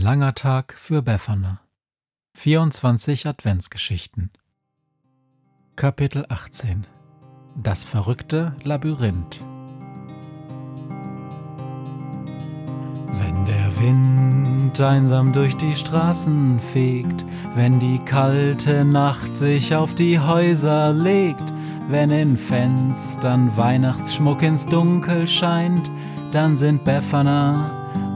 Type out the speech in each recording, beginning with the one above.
langer Tag für Befana. 24 Adventsgeschichten. Kapitel 18 Das verrückte Labyrinth. Wenn der Wind einsam durch die Straßen fegt, wenn die kalte Nacht sich auf die Häuser legt, wenn in Fenstern Weihnachtsschmuck ins Dunkel scheint, dann sind Befana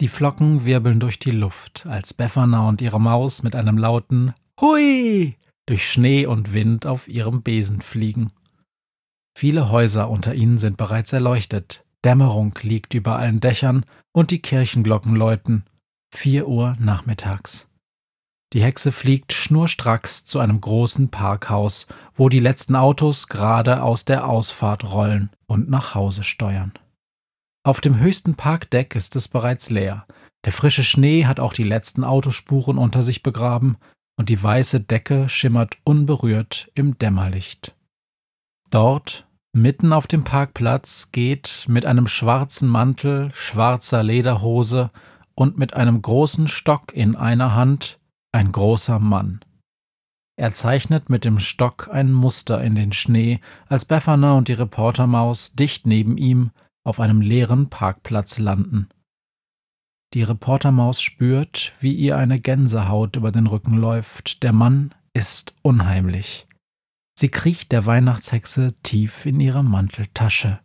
Die Flocken wirbeln durch die Luft, als Befana und ihre Maus mit einem lauten Hui durch Schnee und Wind auf ihrem Besen fliegen. Viele Häuser unter ihnen sind bereits erleuchtet, Dämmerung liegt über allen Dächern und die Kirchenglocken läuten. Vier Uhr nachmittags. Die Hexe fliegt schnurstracks zu einem großen Parkhaus, wo die letzten Autos gerade aus der Ausfahrt rollen und nach Hause steuern. Auf dem höchsten Parkdeck ist es bereits leer. Der frische Schnee hat auch die letzten Autospuren unter sich begraben und die weiße Decke schimmert unberührt im Dämmerlicht. Dort, mitten auf dem Parkplatz, geht mit einem schwarzen Mantel, schwarzer Lederhose und mit einem großen Stock in einer Hand ein großer Mann. Er zeichnet mit dem Stock ein Muster in den Schnee, als Befana und die Reportermaus dicht neben ihm auf einem leeren Parkplatz landen. Die Reportermaus spürt, wie ihr eine Gänsehaut über den Rücken läuft. Der Mann ist unheimlich. Sie kriecht der Weihnachtshexe tief in ihre Manteltasche.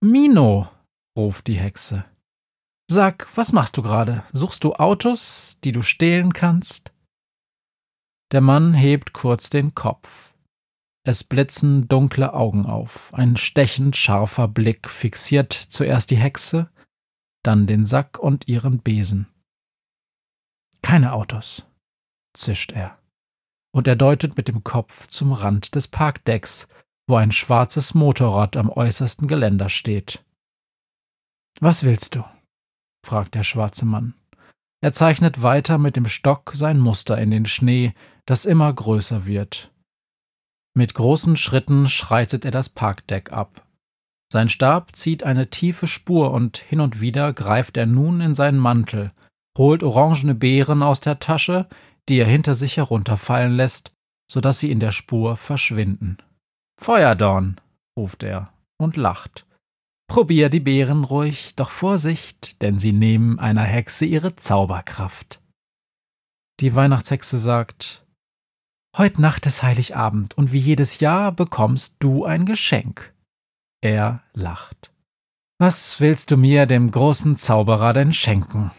Mino, ruft die Hexe. Sag, was machst du gerade? Suchst du Autos, die du stehlen kannst? Der Mann hebt kurz den Kopf. Es blitzen dunkle Augen auf, ein stechend scharfer Blick fixiert zuerst die Hexe, dann den Sack und ihren Besen. Keine Autos, zischt er. Und er deutet mit dem Kopf zum Rand des Parkdecks, wo ein schwarzes Motorrad am äußersten Geländer steht. Was willst du? fragt der schwarze Mann. Er zeichnet weiter mit dem Stock sein Muster in den Schnee, das immer größer wird. Mit großen Schritten schreitet er das Parkdeck ab. Sein Stab zieht eine tiefe Spur und hin und wieder greift er nun in seinen Mantel, holt orangene Beeren aus der Tasche, die er hinter sich herunterfallen lässt, so dass sie in der Spur verschwinden. Feuerdorn, ruft er und lacht. Probier die Beeren ruhig, doch Vorsicht, denn sie nehmen einer Hexe ihre Zauberkraft. Die Weihnachtshexe sagt Heut Nacht ist Heiligabend und wie jedes Jahr bekommst du ein Geschenk. Er lacht. Was willst du mir, dem großen Zauberer, denn schenken?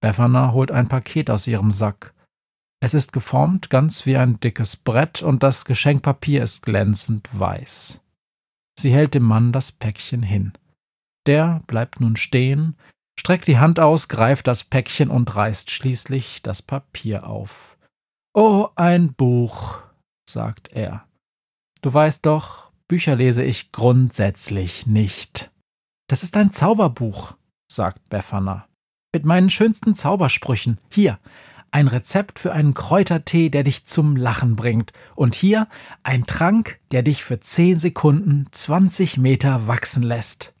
Befana holt ein Paket aus ihrem Sack. Es ist geformt ganz wie ein dickes Brett und das Geschenkpapier ist glänzend weiß. Sie hält dem Mann das Päckchen hin. Der bleibt nun stehen, streckt die Hand aus, greift das Päckchen und reißt schließlich das Papier auf. Oh, ein Buch, sagt er. Du weißt doch, Bücher lese ich grundsätzlich nicht. Das ist ein Zauberbuch, sagt Befana. Mit meinen schönsten Zaubersprüchen. Hier, ein Rezept für einen Kräutertee, der dich zum Lachen bringt. Und hier ein Trank, der dich für zehn Sekunden zwanzig Meter wachsen lässt.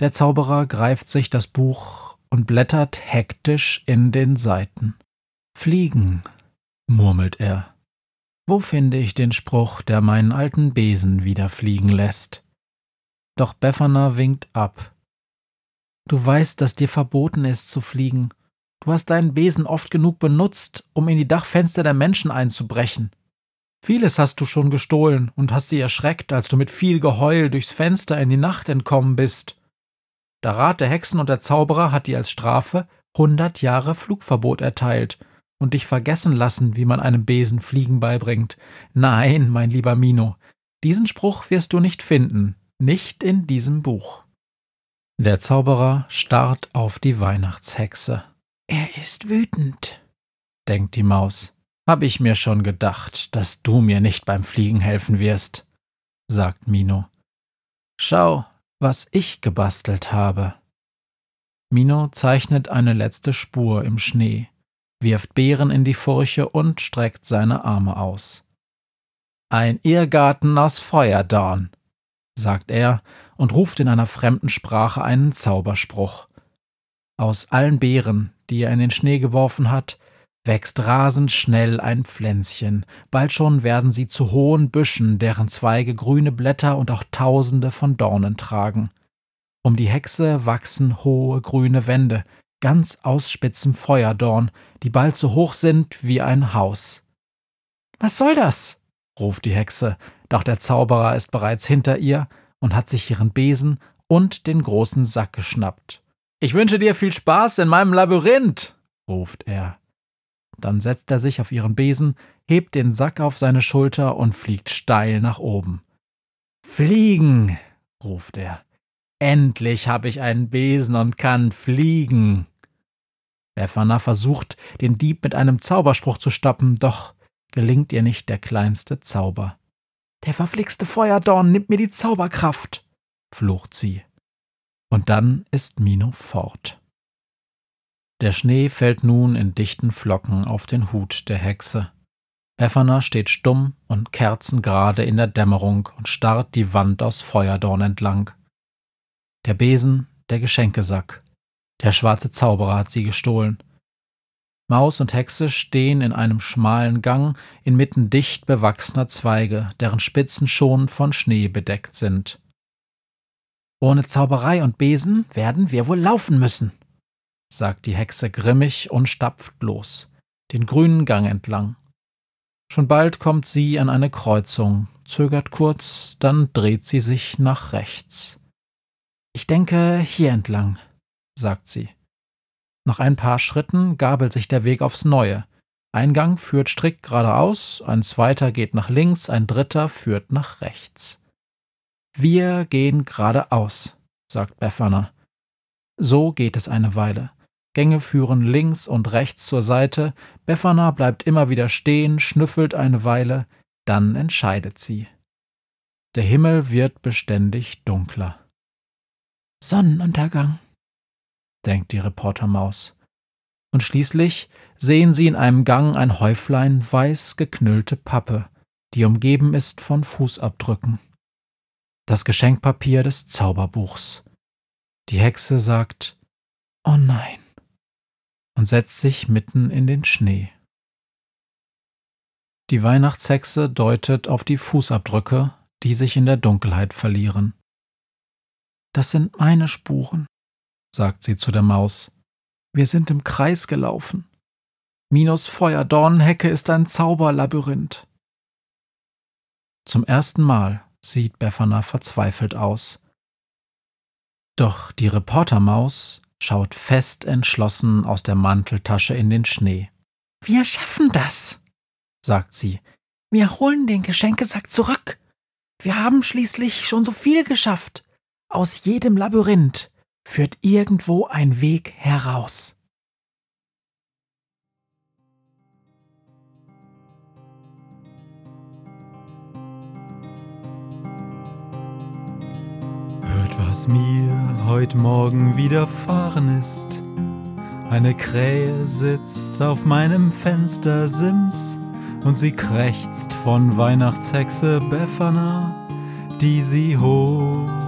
Der Zauberer greift sich das Buch und blättert hektisch in den Seiten. Fliegen, murmelt er. Wo finde ich den Spruch, der meinen alten Besen wieder fliegen lässt? Doch Befana winkt ab. Du weißt, dass dir verboten ist zu fliegen. Du hast deinen Besen oft genug benutzt, um in die Dachfenster der Menschen einzubrechen. Vieles hast du schon gestohlen und hast sie erschreckt, als du mit viel Geheul durchs Fenster in die Nacht entkommen bist. Der Rat der Hexen und der Zauberer hat dir als Strafe hundert Jahre Flugverbot erteilt und dich vergessen lassen, wie man einem Besen Fliegen beibringt. Nein, mein lieber Mino, diesen Spruch wirst du nicht finden, nicht in diesem Buch. Der Zauberer starrt auf die Weihnachtshexe. Er ist wütend, denkt die Maus. Hab ich mir schon gedacht, dass du mir nicht beim Fliegen helfen wirst, sagt Mino. Schau, was ich gebastelt habe. Mino zeichnet eine letzte Spur im Schnee, wirft Beeren in die Furche und streckt seine Arme aus. Ein Irrgarten aus Feuerdorn, sagt er und ruft in einer fremden Sprache einen Zauberspruch. Aus allen Beeren, die er in den Schnee geworfen hat, wächst rasend schnell ein Pflänzchen, bald schon werden sie zu hohen Büschen, deren Zweige grüne Blätter und auch tausende von Dornen tragen. Um die Hexe wachsen hohe grüne Wände, ganz aus spitzem Feuerdorn, die bald so hoch sind wie ein Haus. Was soll das? ruft die Hexe, doch der Zauberer ist bereits hinter ihr und hat sich ihren Besen und den großen Sack geschnappt. Ich wünsche dir viel Spaß in meinem Labyrinth, ruft er. Dann setzt er sich auf ihren Besen, hebt den Sack auf seine Schulter und fliegt steil nach oben. Fliegen, ruft er. Endlich habe ich einen Besen und kann fliegen. Befana versucht, den Dieb mit einem Zauberspruch zu stoppen, doch gelingt ihr nicht der kleinste Zauber. Der verflixte Feuerdorn nimmt mir die Zauberkraft, flucht sie. Und dann ist Mino fort. Der Schnee fällt nun in dichten Flocken auf den Hut der Hexe. Befana steht stumm und kerzengerade in der Dämmerung und starrt die Wand aus Feuerdorn entlang. Der Besen, der Geschenkesack. Der schwarze Zauberer hat sie gestohlen. Maus und Hexe stehen in einem schmalen Gang inmitten dicht bewachsener Zweige, deren Spitzen schon von Schnee bedeckt sind. Ohne Zauberei und Besen werden wir wohl laufen müssen, sagt die Hexe grimmig und stapft los, den grünen Gang entlang. Schon bald kommt sie an eine Kreuzung, zögert kurz, dann dreht sie sich nach rechts. Denke hier entlang, sagt sie. Nach ein paar Schritten gabelt sich der Weg aufs Neue. Ein Gang führt strikt geradeaus, ein zweiter geht nach links, ein dritter führt nach rechts. Wir gehen geradeaus, sagt Befana. So geht es eine Weile. Gänge führen links und rechts zur Seite, Befana bleibt immer wieder stehen, schnüffelt eine Weile, dann entscheidet sie. Der Himmel wird beständig dunkler. Sonnenuntergang, denkt die Reportermaus. Und schließlich sehen sie in einem Gang ein Häuflein weiß geknüllte Pappe, die umgeben ist von Fußabdrücken. Das Geschenkpapier des Zauberbuchs. Die Hexe sagt Oh nein und setzt sich mitten in den Schnee. Die Weihnachtshexe deutet auf die Fußabdrücke, die sich in der Dunkelheit verlieren. Das sind meine Spuren, sagt sie zu der Maus. Wir sind im Kreis gelaufen. Minos Feuerdornhecke ist ein Zauberlabyrinth. Zum ersten Mal sieht Befana verzweifelt aus. Doch die Reportermaus schaut fest entschlossen aus der Manteltasche in den Schnee. Wir schaffen das, sagt sie. Wir holen den Geschenkesack zurück. Wir haben schließlich schon so viel geschafft. Aus jedem Labyrinth führt irgendwo ein Weg heraus. Hört, was mir heute Morgen widerfahren ist. Eine Krähe sitzt auf meinem Fenstersims und sie krächzt von Weihnachtshexe Befana, die sie hoch